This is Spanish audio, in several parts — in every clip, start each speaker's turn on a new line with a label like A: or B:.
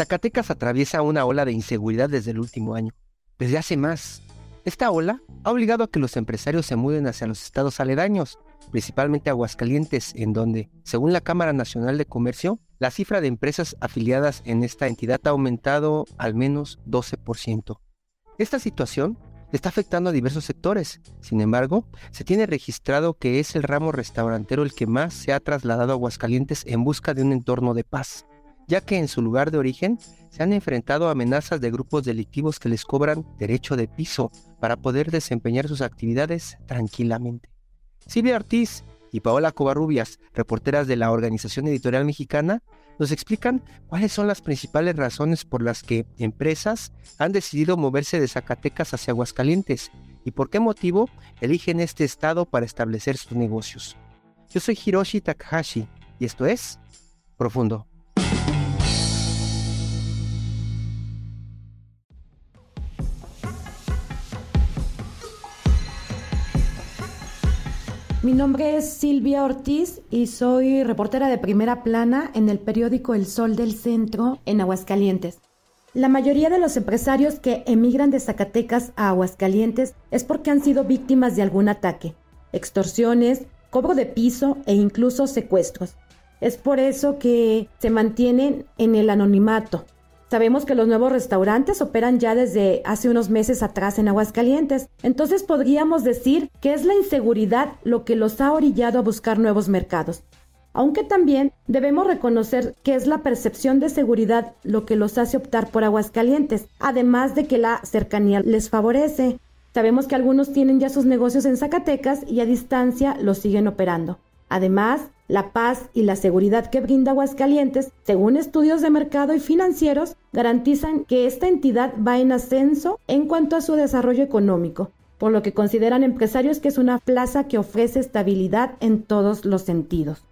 A: Zacatecas atraviesa una ola de inseguridad desde el último año, desde hace más. Esta ola ha obligado a que los empresarios se muden hacia los estados aledaños, principalmente Aguascalientes, en donde, según la Cámara Nacional de Comercio, la cifra de empresas afiliadas en esta entidad ha aumentado al menos 12%. Esta situación está afectando a diversos sectores. Sin embargo, se tiene registrado que es el ramo restaurantero el que más se ha trasladado a Aguascalientes en busca de un entorno de paz ya que en su lugar de origen se han enfrentado a amenazas de grupos delictivos que les cobran derecho de piso para poder desempeñar sus actividades tranquilamente. Silvia Ortiz y Paola Covarrubias, reporteras de la Organización Editorial Mexicana, nos explican cuáles son las principales razones por las que empresas han decidido moverse de Zacatecas hacia Aguascalientes y por qué motivo eligen este estado para establecer sus negocios. Yo soy Hiroshi Takahashi y esto es Profundo.
B: Mi nombre es Silvia Ortiz y soy reportera de primera plana en el periódico El Sol del Centro en Aguascalientes. La mayoría de los empresarios que emigran de Zacatecas a Aguascalientes es porque han sido víctimas de algún ataque, extorsiones, cobro de piso e incluso secuestros. Es por eso que se mantienen en el anonimato, Sabemos que los nuevos restaurantes operan ya desde hace unos meses atrás en Aguascalientes, entonces podríamos decir que es la inseguridad lo que los ha orillado a buscar nuevos mercados. Aunque también debemos reconocer que es la percepción de seguridad lo que los hace optar por Aguascalientes, además de que la cercanía les favorece. Sabemos que algunos tienen ya sus negocios en Zacatecas y a distancia los siguen operando. Además, la paz y la seguridad que brinda Aguascalientes, según estudios de mercado y financieros, garantizan que esta entidad va en ascenso en cuanto a su desarrollo económico, por lo que consideran empresarios que es una plaza que ofrece estabilidad en todos los sentidos.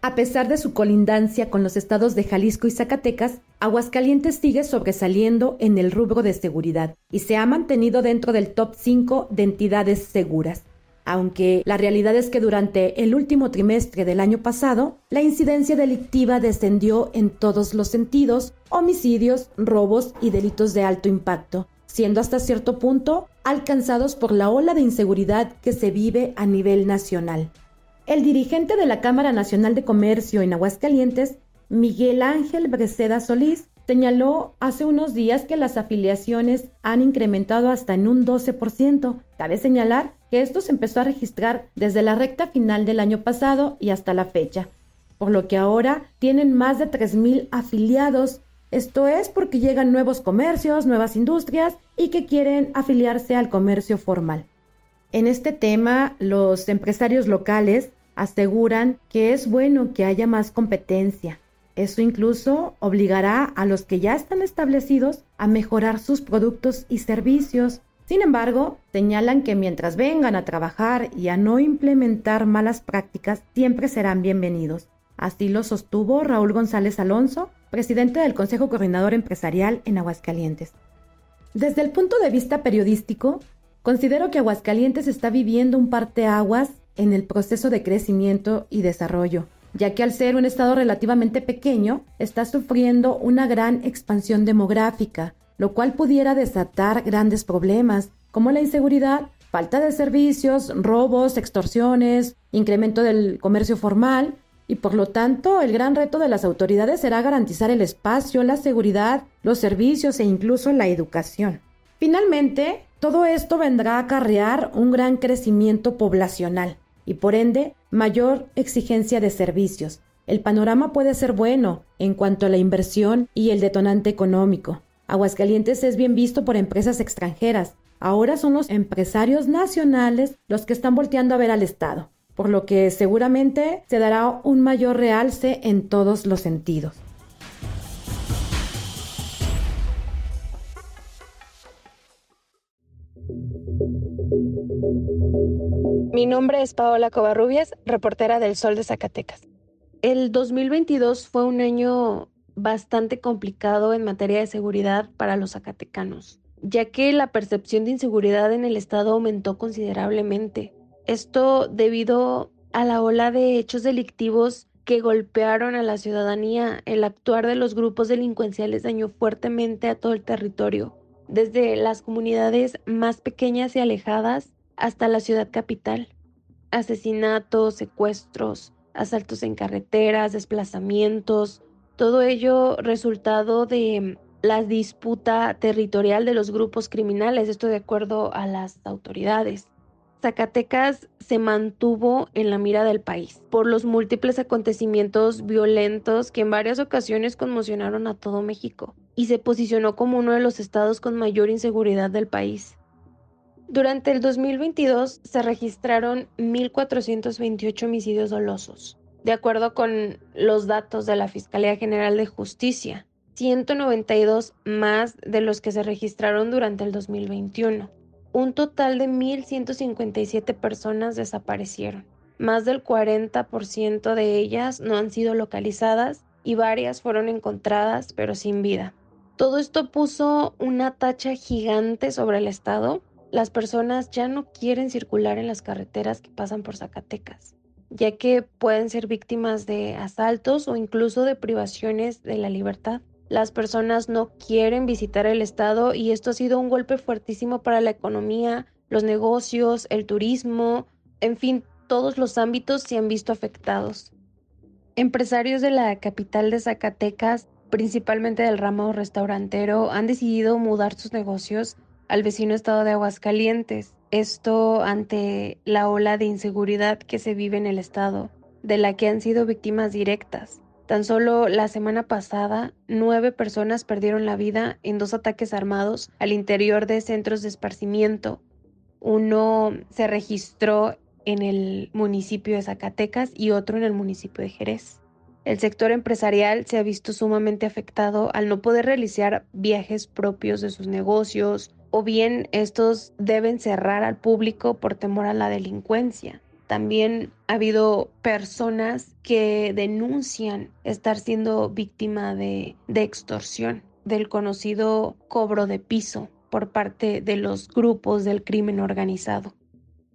B: A pesar de su colindancia con los estados de Jalisco y Zacatecas, Aguascalientes sigue sobresaliendo en el rubro de seguridad y se ha mantenido dentro del top 5 de entidades seguras aunque la realidad es que durante el último trimestre del año pasado, la incidencia delictiva descendió en todos los sentidos, homicidios, robos y delitos de alto impacto, siendo hasta cierto punto alcanzados por la ola de inseguridad que se vive a nivel nacional. El dirigente de la Cámara Nacional de Comercio en Aguascalientes, Miguel Ángel Breceda Solís, señaló hace unos días que las afiliaciones han incrementado hasta en un 12%. Cabe señalar que esto se empezó a registrar desde la recta final del año pasado y hasta la fecha, por lo que ahora tienen más de 3.000 afiliados. Esto es porque llegan nuevos comercios, nuevas industrias y que quieren afiliarse al comercio formal. En este tema, los empresarios locales aseguran que es bueno que haya más competencia, eso incluso obligará a los que ya están establecidos a mejorar sus productos y servicios. Sin embargo, señalan que mientras vengan a trabajar y a no implementar malas prácticas, siempre serán bienvenidos. Así lo sostuvo Raúl González Alonso, presidente del Consejo Coordinador Empresarial en Aguascalientes. Desde el punto de vista periodístico, considero que Aguascalientes está viviendo un parteaguas en el proceso de crecimiento y desarrollo ya que al ser un estado relativamente pequeño, está sufriendo una gran expansión demográfica, lo cual pudiera desatar grandes problemas, como la inseguridad, falta de servicios, robos, extorsiones, incremento del comercio formal, y por lo tanto el gran reto de las autoridades será garantizar el espacio, la seguridad, los servicios e incluso la educación. Finalmente, todo esto vendrá a acarrear un gran crecimiento poblacional, y por ende mayor exigencia de servicios. El panorama puede ser bueno en cuanto a la inversión y el detonante económico. Aguascalientes es bien visto por empresas extranjeras, Ahora son los empresarios nacionales los que están volteando a ver al Estado, por lo que seguramente se dará un mayor realce en todos los sentidos.
C: Mi nombre es Paola Covarrubias, reportera del Sol de Zacatecas. El 2022 fue un año bastante complicado en materia de seguridad para los zacatecanos, ya que la percepción de inseguridad en el estado aumentó considerablemente. Esto debido a la ola de hechos delictivos que golpearon a la ciudadanía. El actuar de los grupos delincuenciales dañó fuertemente a todo el territorio, desde las comunidades más pequeñas y alejadas hasta la ciudad capital. Asesinatos, secuestros, asaltos en carreteras, desplazamientos, todo ello resultado de la disputa territorial de los grupos criminales, esto de acuerdo a las autoridades. Zacatecas se mantuvo en la mira del país por los múltiples acontecimientos violentos que en varias ocasiones conmocionaron a todo México y se posicionó como uno de los estados con mayor inseguridad del país. Durante el 2022 se registraron 1.428 homicidios dolosos, de acuerdo con los datos de la Fiscalía General de Justicia, 192 más de los que se registraron durante el 2021. Un total de 1.157 personas desaparecieron. Más del 40% de ellas no han sido localizadas y varias fueron encontradas pero sin vida. Todo esto puso una tacha gigante sobre el Estado. Las personas ya no quieren circular en las carreteras que pasan por Zacatecas ya que pueden ser víctimas de asaltos o incluso de privaciones de la libertad. Las personas no quieren visitar el estado y esto ha sido un golpe fuertísimo para la economía, los negocios, el turismo, en fin, todos los ámbitos se han visto afectados. Empresarios de la capital de Zacatecas, principalmente del ramo restaurantero, han decidido mudar sus negocios al vecino estado de Aguascalientes. Esto ante la ola de inseguridad que se vive en el estado, de la que han sido víctimas directas. Tan solo la semana pasada, nueve personas perdieron la vida en dos ataques armados al interior de centros de esparcimiento. Uno se registró en el municipio de Zacatecas y otro en el municipio de Jerez. El sector empresarial se ha visto sumamente afectado al no poder realizar viajes propios de sus negocios, o bien estos deben cerrar al público por temor a la delincuencia. También ha habido personas que denuncian estar siendo víctima de, de extorsión, del conocido cobro de piso por parte de los grupos del crimen organizado.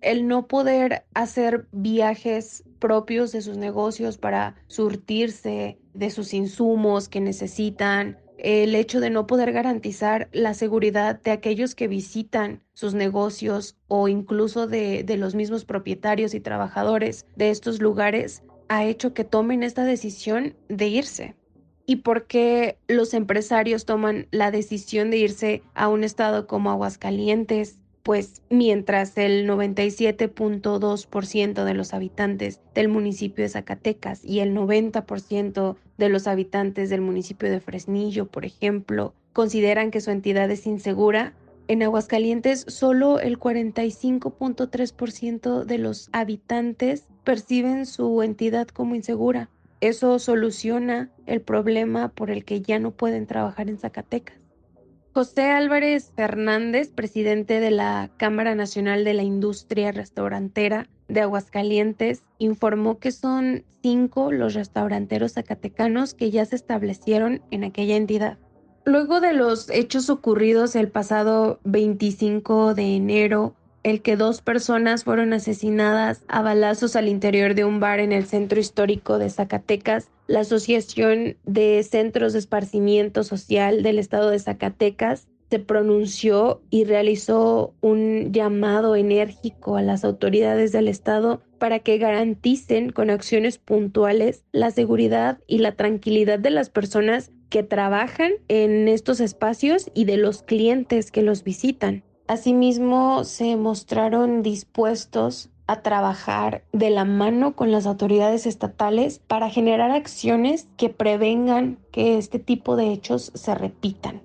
C: El no poder hacer viajes propios de sus negocios para surtirse de sus insumos que necesitan, el hecho de no poder garantizar la seguridad de aquellos que visitan sus negocios o incluso de, de, los mismos propietarios y trabajadores de estos lugares ha hecho que tomen esta decisión de irse. ¿Y por qué los empresarios toman la decisión de irse a un estado como Aguascalientes, pues mientras el 97.2% de los habitantes del municipio de Zacatecas y el 90% de los habitantes del municipio de Fresnillo, por ejemplo, consideran que su entidad es insegura, en Aguascalientes solo el 45.3% de los habitantes perciben su entidad como insegura. Eso soluciona el problema por el que ya no pueden trabajar en Zacatecas. José Álvarez Fernández, presidente de la Cámara Nacional de la Industria Restaurantera de Aguascalientes, informó que son cinco los restauranteros zacatecanos que ya se establecieron en aquella entidad. Luego de los hechos ocurridos el pasado 25 de enero el que dos personas fueron asesinadas a balazos al interior de un bar en el centro histórico de Zacatecas, la Asociación de Centros de Esparcimiento Social del Estado de Zacatecas se pronunció y realizó un llamado enérgico a las autoridades del Estado para que garanticen con acciones puntuales la seguridad y la tranquilidad de las personas que trabajan en estos espacios y de los clientes que los visitan. Asimismo, se mostraron dispuestos a trabajar de la mano con las autoridades estatales para generar acciones que prevengan que este tipo de hechos se repitan.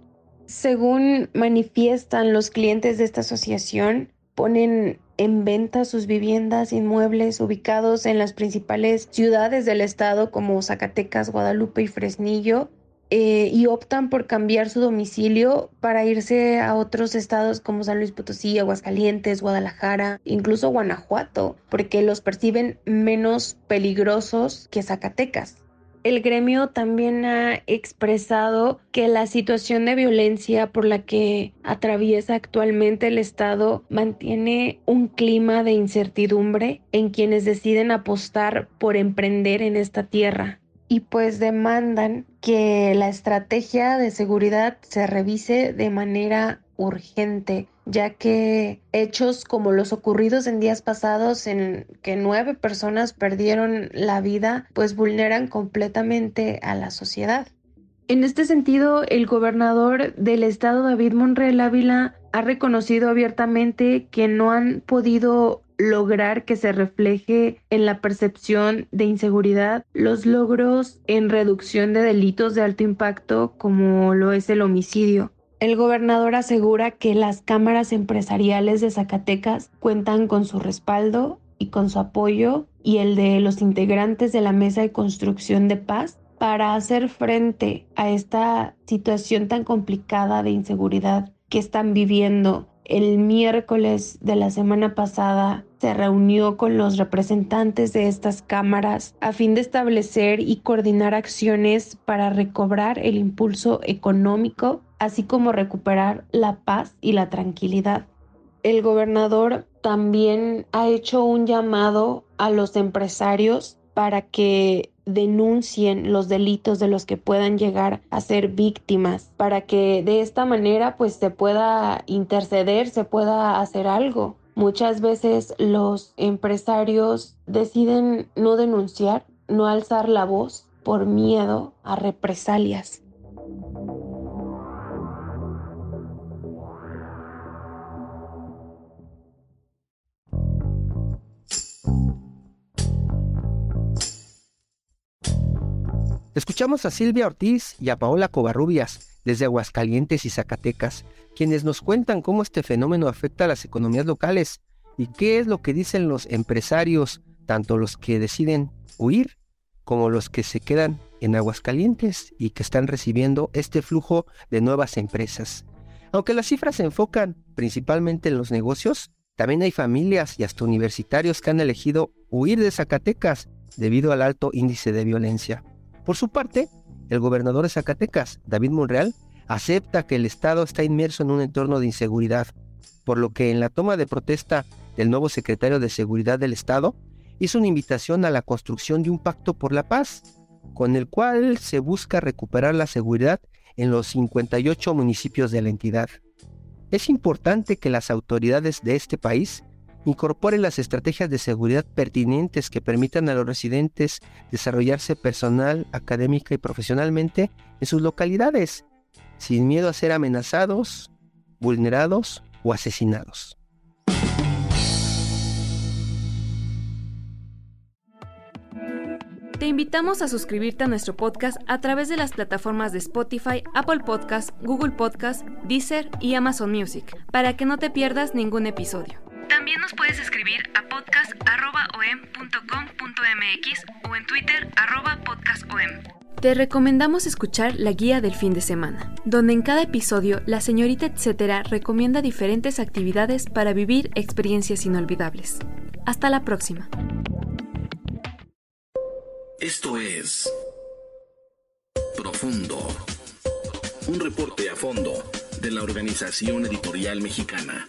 C: Según manifiestan los clientes de esta asociación, ponen en venta sus viviendas inmuebles ubicados en las principales ciudades del estado como Zacatecas, Guadalupe y Fresnillo eh, y optan por cambiar su domicilio para irse a otros estados como San Luis Potosí, Aguascalientes, Guadalajara, incluso Guanajuato, porque los perciben menos peligrosos que Zacatecas. El gremio también ha expresado que la situación de violencia por la que atraviesa actualmente el Estado mantiene un clima de incertidumbre en quienes deciden apostar por emprender en esta tierra y pues demandan que la estrategia de seguridad se revise de manera urgente, ya que hechos como los ocurridos en días pasados en que nueve personas perdieron la vida, pues vulneran completamente a la sociedad. En este sentido, el gobernador del estado David Monreal Ávila ha reconocido abiertamente que no han podido lograr que se refleje en la percepción de inseguridad los logros en reducción de delitos de alto impacto como lo es el homicidio. El gobernador asegura que las cámaras empresariales de Zacatecas cuentan con su respaldo y con su apoyo y el de los integrantes de la Mesa de Construcción de Paz para hacer frente a esta situación tan complicada de inseguridad que están viviendo el miércoles de la semana pasada se reunió con los representantes de estas cámaras a fin de establecer y coordinar acciones para recobrar el impulso económico, así como recuperar la paz y la tranquilidad. El gobernador también ha hecho un llamado a los empresarios para que denuncien los delitos de los que puedan llegar a ser víctimas para que de esta manera pues se pueda interceder, se pueda hacer algo. Muchas veces los empresarios deciden no denunciar, no alzar la voz por miedo a represalias.
A: Escuchamos a Silvia Ortiz y a Paola Covarrubias desde Aguascalientes y Zacatecas, quienes nos cuentan cómo este fenómeno afecta a las economías locales y qué es lo que dicen los empresarios, tanto los que deciden huir como los que se quedan en Aguascalientes y que están recibiendo este flujo de nuevas empresas. Aunque las cifras se enfocan principalmente en los negocios, también hay familias y hasta universitarios que han elegido huir de Zacatecas debido al alto índice de violencia. Por su parte, el gobernador de Zacatecas, David Monreal, acepta que el Estado está inmerso en un entorno de inseguridad, por lo que en la toma de protesta del nuevo secretario de Seguridad del Estado, hizo una invitación a la construcción de un pacto por la paz, con el cual se busca recuperar la seguridad en los 58 municipios de la entidad. Es importante que las autoridades de este país incorpore las estrategias de seguridad pertinentes que permitan a los residentes desarrollarse personal, académica y profesionalmente en sus localidades, sin miedo a ser amenazados, vulnerados o asesinados.
D: Te invitamos a suscribirte a nuestro podcast a través de las plataformas de Spotify, Apple Podcast, Google Podcast, Deezer y Amazon Music, para que no te pierdas ningún episodio. También nos puedes escribir a podcast.om.com.mx o en Twitter podcastom. Te recomendamos escuchar la guía del fin de semana, donde en cada episodio la señorita etcétera recomienda diferentes actividades para vivir experiencias inolvidables. Hasta la próxima.
E: Esto es Profundo, un reporte a fondo de la Organización Editorial Mexicana.